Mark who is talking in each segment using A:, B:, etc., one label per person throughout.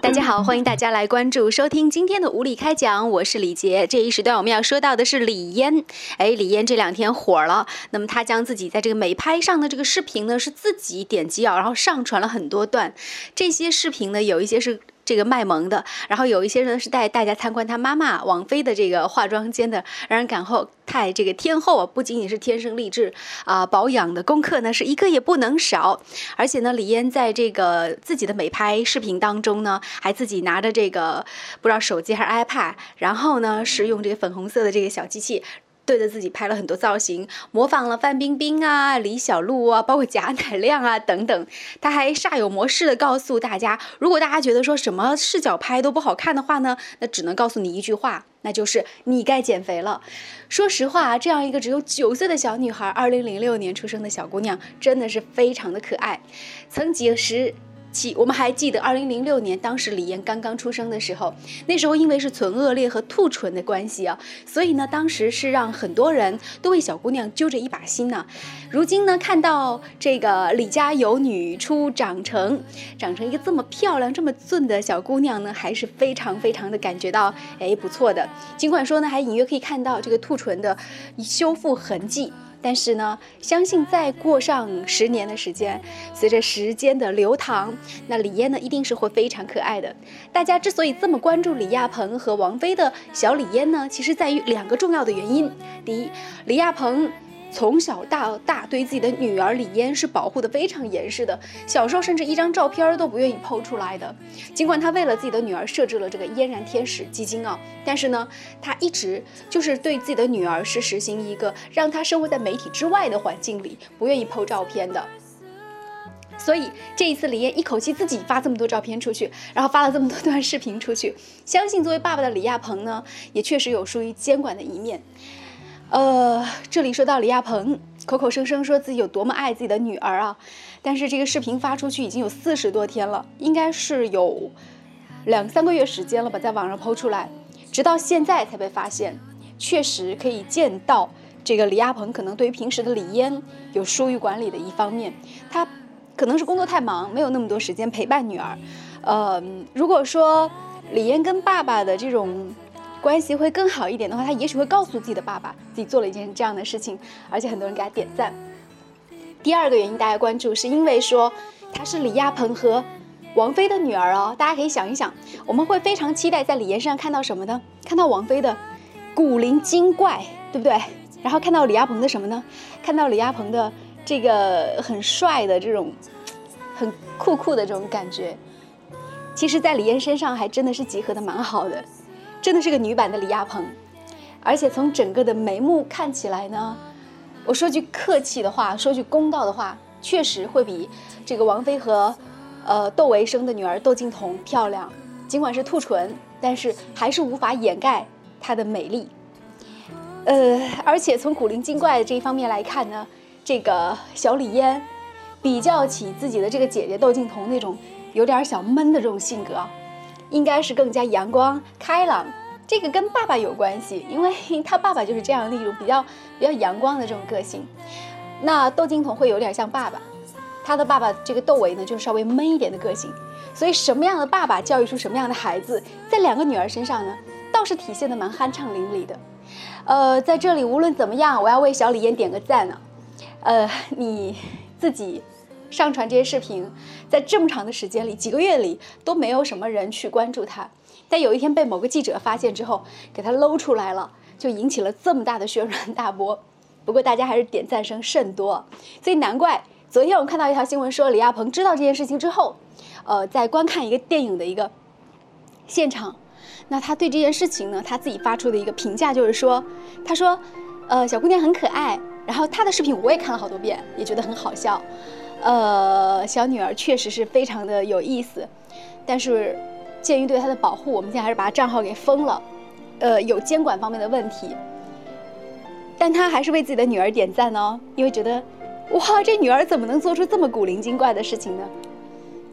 A: 大家好，欢迎大家来关注、收听今天的无理开讲，我是李杰。这一时段我们要说到的是李嫣。哎，李嫣这两天火了，那么她将自己在这个美拍上的这个视频呢，是自己点击啊，然后上传了很多段。这些视频呢，有一些是。这个卖萌的，然后有一些人是带大家参观他妈妈王菲的这个化妆间的，让人感后太这个天后啊，不仅仅是天生丽质啊，保养的功课呢是一个也不能少。而且呢，李嫣在这个自己的美拍视频当中呢，还自己拿着这个不知道手机还是 iPad，然后呢是用这个粉红色的这个小机器。对着自己拍了很多造型，模仿了范冰冰啊、李小璐啊，包括贾乃亮啊等等。他还煞有模式的告诉大家，如果大家觉得说什么视角拍都不好看的话呢，那只能告诉你一句话，那就是你该减肥了。说实话，这样一个只有九岁的小女孩，二零零六年出生的小姑娘，真的是非常的可爱。曾几时我们还记得，二零零六年，当时李嫣刚刚出生的时候，那时候因为是唇腭裂和兔唇的关系啊，所以呢，当时是让很多人都为小姑娘揪着一把心呢。如今呢，看到这个李家有女初长成，长成一个这么漂亮、这么俊的小姑娘呢，还是非常非常的感觉到哎不错的。尽管说呢，还隐约可以看到这个兔唇的修复痕迹。但是呢，相信再过上十年的时间，随着时间的流淌，那李嫣呢一定是会非常可爱的。大家之所以这么关注李亚鹏和王菲的小李嫣呢，其实在于两个重要的原因。第一，李亚鹏。从小到大，对自己的女儿李嫣是保护的非常严实的。小时候甚至一张照片都不愿意抛出来的。尽管他为了自己的女儿设置了这个嫣然天使基金啊，但是呢，他一直就是对自己的女儿是实行一个让她生活在媒体之外的环境里，不愿意抛照片的。所以这一次李嫣一口气自己发这么多照片出去，然后发了这么多段视频出去，相信作为爸爸的李亚鹏呢，也确实有疏于监管的一面。呃，这里说到李亚鹏，口口声声说自己有多么爱自己的女儿啊，但是这个视频发出去已经有四十多天了，应该是有两三个月时间了吧，在网上抛出来，直到现在才被发现。确实可以见到这个李亚鹏可能对于平时的李嫣有疏于管理的一方面，他可能是工作太忙，没有那么多时间陪伴女儿。呃，如果说李嫣跟爸爸的这种。关系会更好一点的话，他也许会告诉自己的爸爸，自己做了一件这样的事情，而且很多人给他点赞。第二个原因大家关注，是因为说她是李亚鹏和王菲的女儿哦。大家可以想一想，我们会非常期待在李嫣身上看到什么呢？看到王菲的古灵精怪，对不对？然后看到李亚鹏的什么呢？看到李亚鹏的这个很帅的这种很酷酷的这种感觉。其实，在李嫣身上还真的是集合的蛮好的。真的是个女版的李亚鹏，而且从整个的眉目看起来呢，我说句客气的话，说句公道的话，确实会比这个王菲和呃窦唯生的女儿窦靖童漂亮。尽管是兔唇，但是还是无法掩盖她的美丽。呃，而且从古灵精怪的这一方面来看呢，这个小李嫣比较起自己的这个姐姐窦靖童那种有点小闷的这种性格。应该是更加阳光开朗，这个跟爸爸有关系，因为 他爸爸就是这样的一种比较比较阳光的这种个性。那窦靖童会有点像爸爸，他的爸爸这个窦唯呢，就是稍微闷一点的个性。所以什么样的爸爸教育出什么样的孩子，在两个女儿身上呢，倒是体现的蛮酣畅淋漓的。呃，在这里无论怎么样，我要为小李嫣点个赞呢。呃，你自己。上传这些视频，在这么长的时间里，几个月里都没有什么人去关注他，但有一天被某个记者发现之后，给他搂出来了，就引起了这么大的轩然大波。不过大家还是点赞声甚多，所以难怪昨天我们看到一条新闻说，李亚鹏知道这件事情之后，呃，在观看一个电影的一个现场，那他对这件事情呢，他自己发出的一个评价就是说，他说，呃，小姑娘很可爱，然后他的视频我也看了好多遍，也觉得很好笑。呃，小女儿确实是非常的有意思，但是鉴于对她的保护，我们现在还是把她账号给封了。呃，有监管方面的问题，但他还是为自己的女儿点赞哦，因为觉得，哇，这女儿怎么能做出这么古灵精怪的事情呢？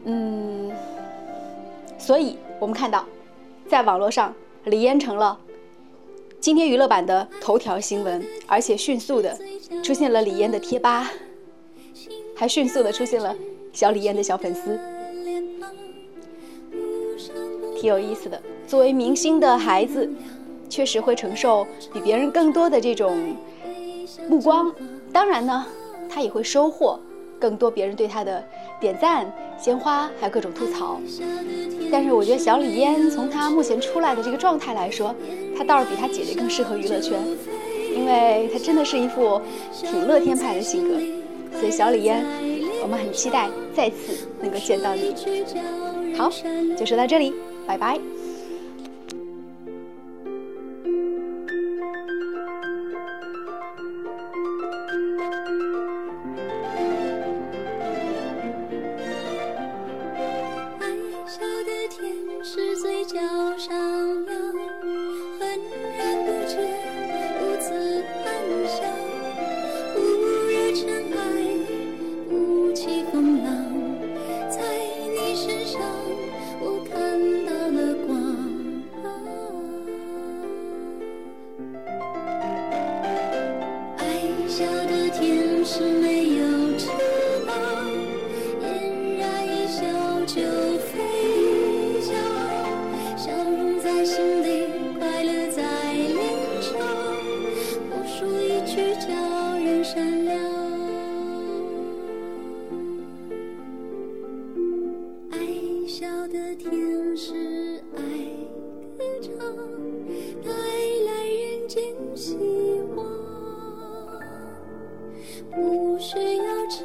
A: 嗯，所以我们看到，在网络上，李嫣成了今天娱乐版的头条新闻，而且迅速的出现了李嫣的贴吧，还迅速的出现了小李嫣的小粉丝，挺有意思的。作为明星的孩子，确实会承受比别人更多的这种目光，当然呢，他也会收获更多别人对他的点赞、鲜花，还有各种吐槽。但是我觉得小李嫣从她目前出来的这个状态来说，她倒是比她姐姐更适合娱乐圈，因为她真的是一副挺乐天派的性格。所以小李呀，我们很期待再次能够见到你。好，就说到这里，拜拜。
B: 是爱歌唱带来人间希望。不需要迟